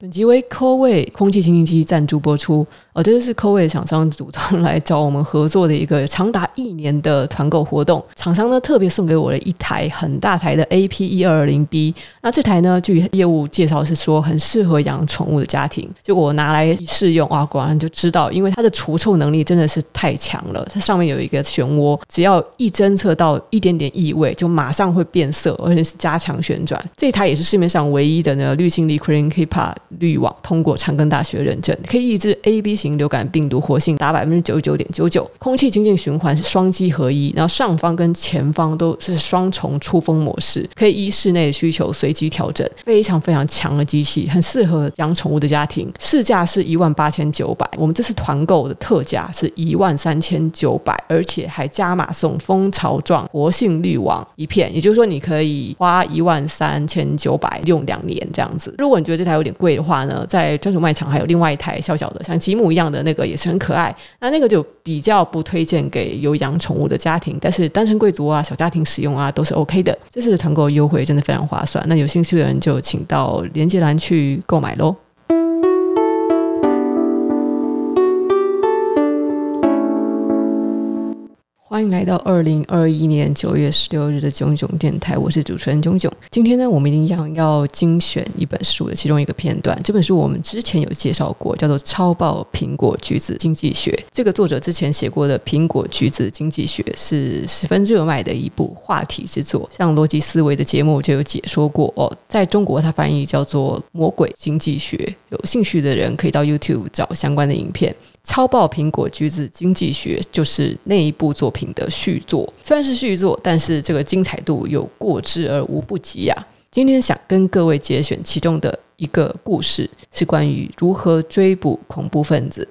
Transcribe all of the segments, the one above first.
本集为 Coway 空气清新机赞助播出。哦，这个是 Coway 厂商主动来找我们合作的一个长达一年的团购活动。厂商呢特别送给我了一台很大台的 AP 一二二零 B。那这台呢，据业务介绍是说很适合养宠物的家庭。结果我拿来试用，哇，果然就知道，因为它的除臭能力真的是太强了。它上面有一个漩涡，只要一侦测到一点点异味，就马上会变色，而且是加强旋转。这台也是市面上唯一的呢滤清力 Clean HEPA。滤网通过长庚大学认证，可以抑制 A B 型流感病毒活性达百分之九十九点九九，空气清净循环是双机合一，然后上方跟前方都是双重出风模式，可以依室内的需求随机调整，非常非常强的机器，很适合养宠物的家庭。市价是一万八千九百，我们这次团购的特价是一万三千九百，而且还加码送蜂巢状活性滤网一片，也就是说你可以花一万三千九百用两年这样子。如果你觉得这台有点贵的话呢，在专属卖场还有另外一台小小的像吉姆一样的那个也是很可爱，那那个就比较不推荐给有养宠物的家庭，但是单身贵族啊、小家庭使用啊都是 OK 的。这次的团购优惠真的非常划算，那有兴趣的人就请到连接栏去购买喽。欢迎来到二零二一年九月十六日的冏冏电台，我是主持人冏冏。今天呢，我们一样要精选一本书的其中一个片段。这本书我们之前有介绍过，叫做《超爆苹果橘子经济学》。这个作者之前写过的《苹果橘子经济学》是十分热卖的一部话题之作，像逻辑思维的节目就有解说过哦。在中国，它翻译叫做《魔鬼经济学》，有兴趣的人可以到 YouTube 找相关的影片。超爆苹果橘子经济学就是那一部作品的续作，虽然是续作，但是这个精彩度有过之而无不及呀、啊。今天想跟各位节选其中的一个故事，是关于如何追捕恐怖分子。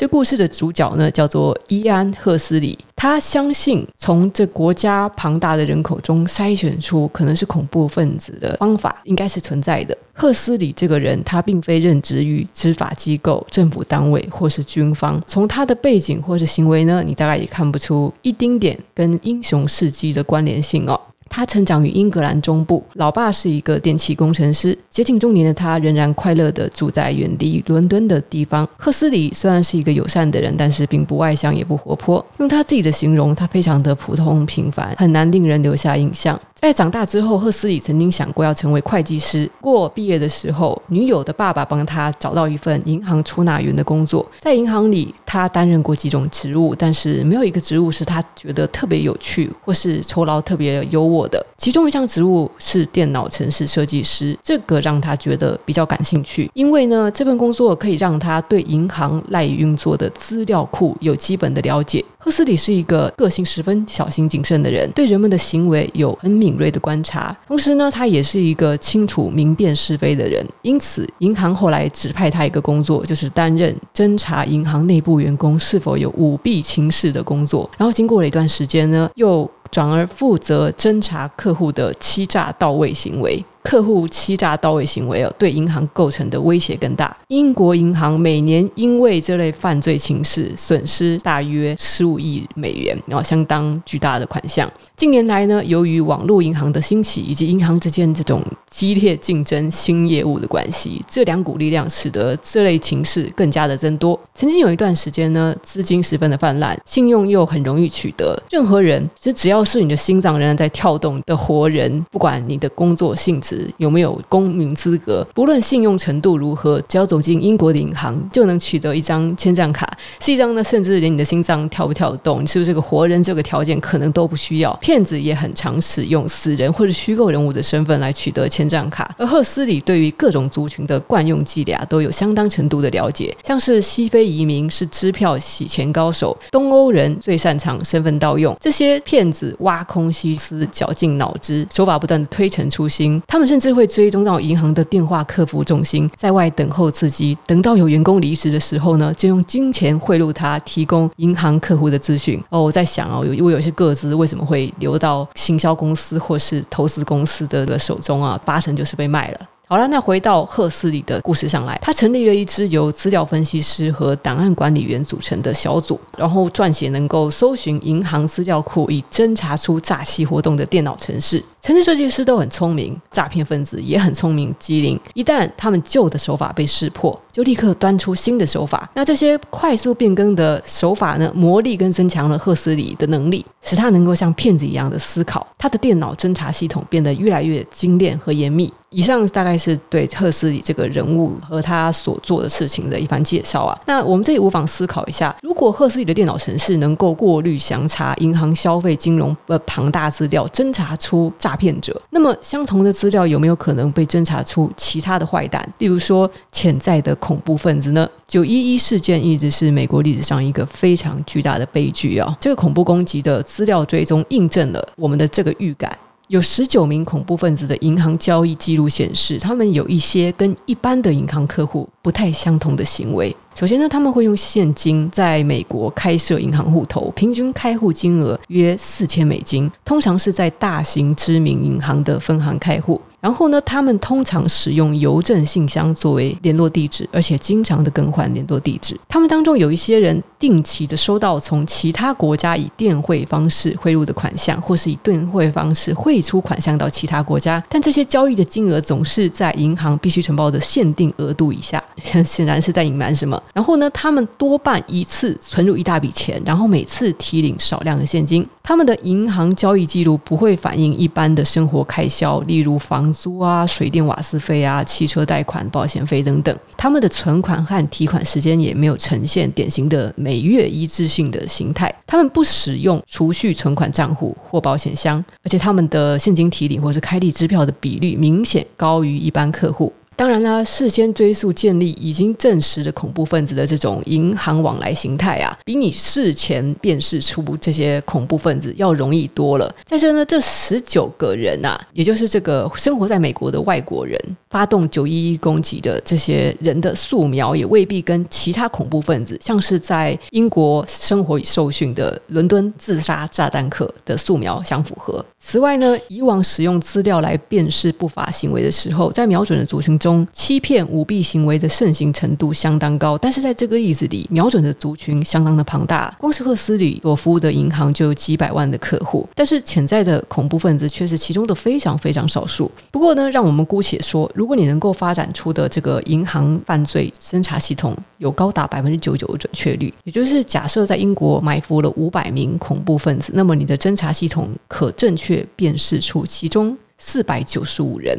这故事的主角呢，叫做伊安·赫斯里。他相信从这国家庞大的人口中筛选出可能是恐怖分子的方法，应该是存在的。赫斯里这个人，他并非任职于执法机构、政府单位或是军方。从他的背景或者行为呢，你大概也看不出一丁点跟英雄事迹的关联性哦。他成长于英格兰中部，老爸是一个电气工程师。接近中年的他仍然快乐地住在远离伦敦的地方。赫斯里虽然是一个友善的人，但是并不外向，也不活泼。用他自己的形容，他非常的普通平凡，很难令人留下印象。在长大之后，赫斯里曾经想过要成为会计师。过毕业的时候，女友的爸爸帮他找到一份银行出纳员的工作。在银行里，他担任过几种职务，但是没有一个职务是他觉得特别有趣或是酬劳特别优渥我的。其中一项职务是电脑城市设计师，这个让他觉得比较感兴趣，因为呢，这份工作可以让他对银行赖以运作的资料库有基本的了解。赫斯里是一个个性十分小心谨慎的人，对人们的行为有很敏锐的观察。同时呢，他也是一个清楚明辨是非的人。因此，银行后来指派他一个工作，就是担任侦查银行内部员工是否有舞弊情事的工作。然后经过了一段时间呢，又转而负责侦查客户的欺诈到位行为。客户欺诈盗位行为哦，对银行构成的威胁更大。英国银行每年因为这类犯罪情势损失大约十五亿美元，然后相当巨大的款项。近年来呢，由于网络银行的兴起以及银行之间这种激烈竞争新业务的关系，这两股力量使得这类情势更加的增多。曾经有一段时间呢，资金十分的泛滥，信用又很容易取得。任何人，其实只要是你的心脏仍然在跳动的活人，不管你的工作性质。有没有公民资格？不论信用程度如何，只要走进英国的银行，就能取得一张签证卡。是一张呢，甚至连你的心脏跳不跳得动，你是不是个活人，这个条件可能都不需要。骗子也很常使用死人或者虚构人物的身份来取得签证卡。而赫斯里对于各种族群的惯用伎俩都有相当程度的了解，像是西非移民是支票洗钱高手，东欧人最擅长身份盗用。这些骗子挖空心思，绞尽脑汁，手法不断的推陈出新。他他们甚至会追踪到银行的电话客服中心，在外等候刺激。等到有员工离职的时候呢，就用金钱贿赂他，提供银行客户的资讯。哦，我在想哦，有我有些个资为什么会流到行销公司或是投资公司的手中啊？八成就是被卖了。好了，那回到赫斯里的故事上来，他成立了一支由资料分析师和档案管理员组成的小组，然后撰写能够搜寻银行资料库以侦查出诈欺活动的电脑程式。城市设计师都很聪明，诈骗分子也很聪明机灵。一旦他们旧的手法被识破，就立刻端出新的手法。那这些快速变更的手法呢，磨砺跟增强了赫斯里的能力，使他能够像骗子一样的思考。他的电脑侦查系统变得越来越精炼和严密。以上大概是对赫斯里这个人物和他所做的事情的一番介绍啊。那我们这里无妨思考一下：如果赫斯里的电脑城市能够过滤详查银行消费金融的庞大资料，侦查出诈诈骗者，那么相同的资料有没有可能被侦查出其他的坏蛋？例如说潜在的恐怖分子呢？九一一事件一直是美国历史上一个非常巨大的悲剧啊。这个恐怖攻击的资料追踪印证了我们的这个预感。有十九名恐怖分子的银行交易记录显示，他们有一些跟一般的银行客户不太相同的行为。首先呢，他们会用现金在美国开设银行户头，平均开户金额约四千美金，通常是在大型知名银行的分行开户。然后呢，他们通常使用邮政信箱作为联络地址，而且经常的更换联络地址。他们当中有一些人定期的收到从其他国家以电汇方式汇入的款项，或是以电汇方式汇出款项到其他国家，但这些交易的金额总是在银行必须承包的限定额度以下，显然 是在隐瞒什么。然后呢，他们多半一次存入一大笔钱，然后每次提领少量的现金。他们的银行交易记录不会反映一般的生活开销，例如房租啊、水电瓦斯费啊、汽车贷款、保险费等等。他们的存款和提款时间也没有呈现典型的每月一致性的形态。他们不使用储蓄存款账户或保险箱，而且他们的现金提领或是开立支票的比率明显高于一般客户。当然啦，事先追溯建立已经证实的恐怖分子的这种银行往来形态啊，比你事前辨识出这些恐怖分子要容易多了。再者呢，这十九个人啊，也就是这个生活在美国的外国人，发动九一一攻击的这些人的素描，也未必跟其他恐怖分子，像是在英国生活与受训的伦敦自杀炸弹客的素描相符合。此外呢，以往使用资料来辨识不法行为的时候，在瞄准的族群中，欺骗舞弊行为的盛行程度相当高。但是在这个例子里，瞄准的族群相当的庞大，光是赫斯里所服务的银行就有几百万的客户，但是潜在的恐怖分子却是其中的非常非常少数。不过呢，让我们姑且说，如果你能够发展出的这个银行犯罪侦查系统有高达百分之九十九的准确率，也就是假设在英国埋伏了五百名恐怖分子，那么你的侦查系统可正确。辨识出其中四百九十五人，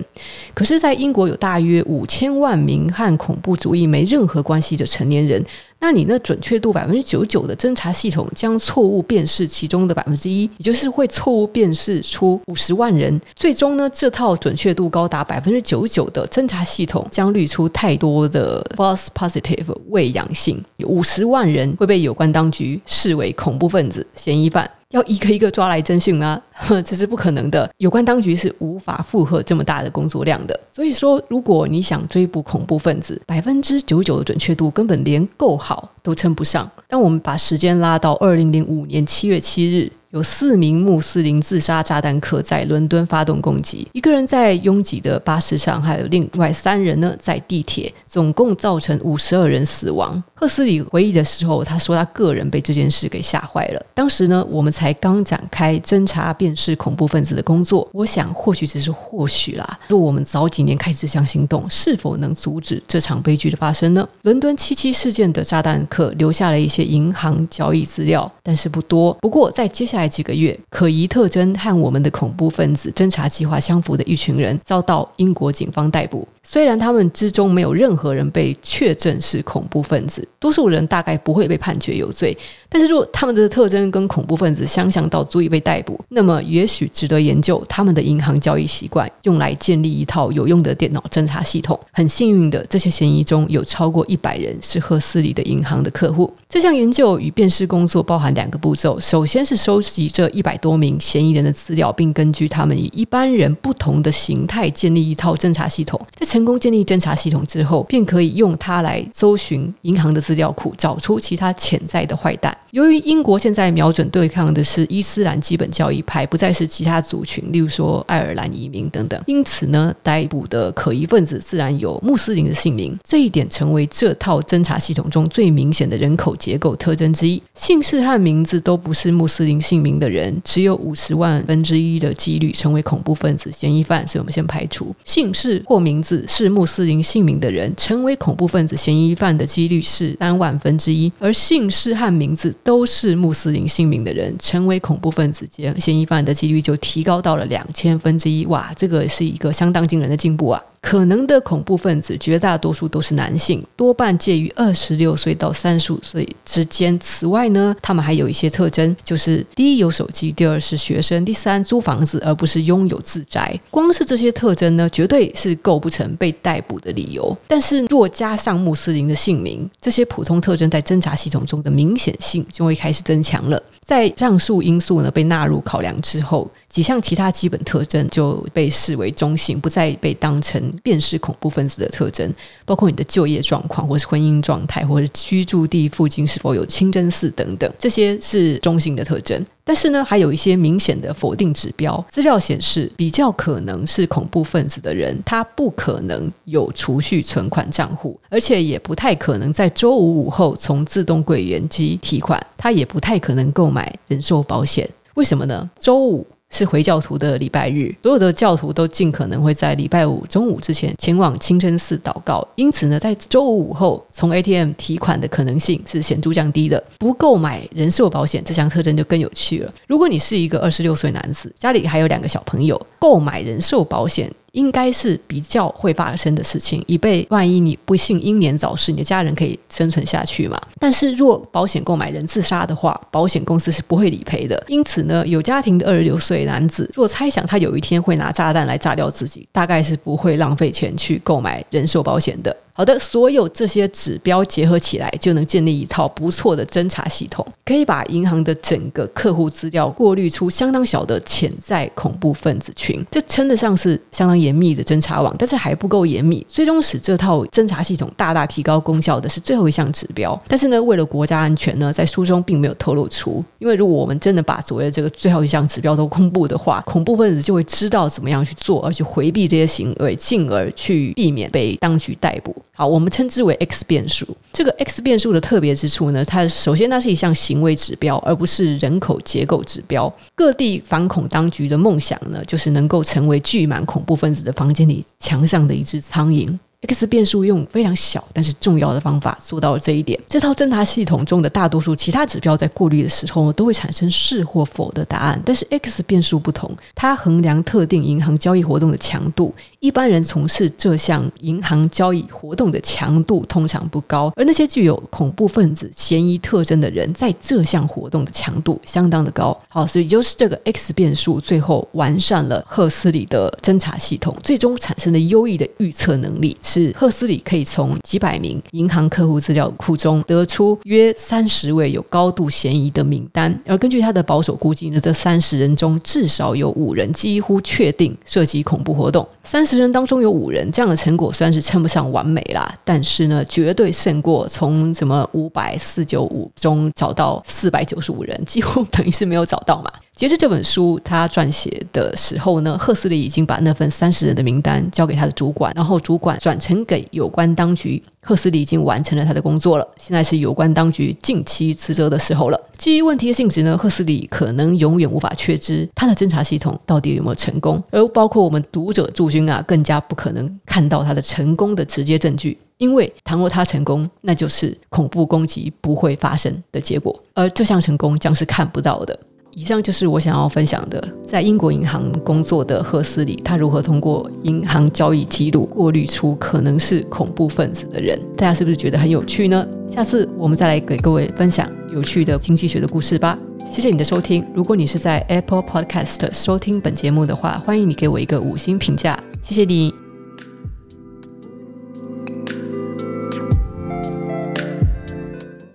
可是，在英国有大约五千万名和恐怖主义没任何关系的成年人，那你那准确度百分之九九的侦查系统将错误辨识其中的百分之一，也就是会错误辨识出五十万人。最终呢，这套准确度高达百分之九九的侦查系统将滤出太多的 false positive 伪阳性，有五十万人会被有关当局视为恐怖分子嫌疑犯。要一个一个抓来侦讯啊，这是不可能的。有关当局是无法负荷这么大的工作量的。所以说，如果你想追捕恐怖分子，百分之九九的准确度根本连够好都称不上。当我们把时间拉到二零零五年七月七日。有四名穆斯林自杀炸弹客在伦敦发动攻击，一个人在拥挤的巴士上，还有另外三人呢在地铁，总共造成五十二人死亡。赫斯里回忆的时候，他说他个人被这件事给吓坏了。当时呢，我们才刚展开侦查辨识恐怖分子的工作。我想，或许只是或许啦。若我们早几年开始这项行动，是否能阻止这场悲剧的发生呢？伦敦七七事件的炸弹客留下了一些银行交易资料，但是不多。不过在接下来。几个月，可疑特征和我们的恐怖分子侦查计划相符的一群人遭到英国警方逮捕。虽然他们之中没有任何人被确证是恐怖分子，多数人大概不会被判决有罪。但是，如果他们的特征跟恐怖分子相像到足以被逮捕，那么也许值得研究他们的银行交易习惯，用来建立一套有用的电脑侦查系统。很幸运的，这些嫌疑中有超过一百人是赫斯里的银行的客户。这项研究与辨识工作包含两个步骤：首先是收集这一百多名嫌疑人的资料，并根据他们与一般人不同的形态建立一套侦查系统。在成功建立侦查系统之后，便可以用它来搜寻银行的资料库，找出其他潜在的坏蛋。由于英国现在瞄准对抗的是伊斯兰基本教义派，不再是其他族群，例如说爱尔兰移民等等，因此呢，逮捕的可疑分子自然有穆斯林的姓名。这一点成为这套侦查系统中最明显的人口结构特征之一。姓氏和名字都不是穆斯林姓名的人，只有五十万分之一的几率成为恐怖分子嫌疑犯，所以我们先排除姓氏或名字是穆斯林姓名的人成为恐怖分子嫌疑犯的几率是三万分之一，而姓氏和名字都是穆斯林姓名的人成为恐怖分子嫌嫌疑犯的几率就提高到了两千分之一。哇，这个是一个相当惊人的进步啊！可能的恐怖分子绝大多数都是男性，多半介于二十六岁到三十五岁之间。此外呢，他们还有一些特征，就是第一有手机，第二是学生，第三租房子而不是拥有自宅。光是这些特征呢，绝对是构不成被逮捕的理由。但是若加上穆斯林的姓名，这些普通特征在侦查系统中的明显性就会开始增强了。在上述因素呢被纳入考量之后，几项其他基本特征就被视为中性，不再被当成辨识恐怖分子的特征，包括你的就业状况，或是婚姻状态，或是居住地附近是否有清真寺等等，这些是中性的特征。但是呢，还有一些明显的否定指标。资料显示，比较可能是恐怖分子的人，他不可能有储蓄存款账户，而且也不太可能在周五午后从自动柜员机提款，他也不太可能购买人寿保险。为什么呢？周五。是回教徒的礼拜日，所有的教徒都尽可能会在礼拜五中午之前前往清真寺祷告，因此呢，在周五午后从 ATM 提款的可能性是显著降低的。不购买人寿保险这项特征就更有趣了。如果你是一个二十六岁男子，家里还有两个小朋友，购买人寿保险。应该是比较会发生的事情，以备万一你不幸英年早逝，你的家人可以生存下去嘛。但是若保险购买人自杀的话，保险公司是不会理赔的。因此呢，有家庭的二十六岁男子，若猜想他有一天会拿炸弹来炸掉自己，大概是不会浪费钱去购买人寿保险的。好的，所有这些指标结合起来，就能建立一套不错的侦查系统，可以把银行的整个客户资料过滤出相当小的潜在恐怖分子群。这称得上是相当严密的侦查网，但是还不够严密。最终使这套侦查系统大大提高功效的是最后一项指标。但是呢，为了国家安全呢，在书中并没有透露出，因为如果我们真的把所谓的这个最后一项指标都公布的话，恐怖分子就会知道怎么样去做，而且回避这些行为，进而去避免被当局逮捕。好，我们称之为 X 变数。这个 X 变数的特别之处呢，它首先它是一项行为指标，而不是人口结构指标。各地反恐当局的梦想呢，就是能够成为聚满恐怖分子的房间里墙上的一只苍蝇。X 变数用非常小但是重要的方法做到了这一点。这套侦查系统中的大多数其他指标在过滤的时候都会产生是或否的答案，但是 X 变数不同，它衡量特定银行交易活动的强度。一般人从事这项银行交易活动的强度通常不高，而那些具有恐怖分子嫌疑特征的人，在这项活动的强度相当的高。好，所以就是这个 X 变数最后完善了赫斯里的侦查系统，最终产生了优异的预测能力。是赫斯里可以从几百名银行客户资料库中得出约三十位有高度嫌疑的名单，而根据他的保守估计呢，这三十人中至少有五人几乎确定涉及恐怖活动。三十人当中有五人，这样的成果虽然是称不上完美啦，但是呢，绝对胜过从什么五百四九五中找到四百九十五人，几乎等于是没有找到嘛。截至这本书他撰写的时候呢，赫斯里已经把那份三十人的名单交给他的主管，然后主管转呈给有关当局。赫斯里已经完成了他的工作了，现在是有关当局近期辞职的时候了。基于问题的性质呢，赫斯里可能永远无法确知他的侦查系统到底有没有成功，而包括我们读者驻军啊，更加不可能看到他的成功的直接证据，因为倘若他成功，那就是恐怖攻击不会发生的结果，而这项成功将是看不到的。以上就是我想要分享的，在英国银行工作的赫斯里，他如何通过银行交易记录过滤出可能是恐怖分子的人。大家是不是觉得很有趣呢？下次我们再来给各位分享有趣的经济学的故事吧。谢谢你的收听。如果你是在 Apple Podcast 收听本节目的话，欢迎你给我一个五星评价，谢谢你。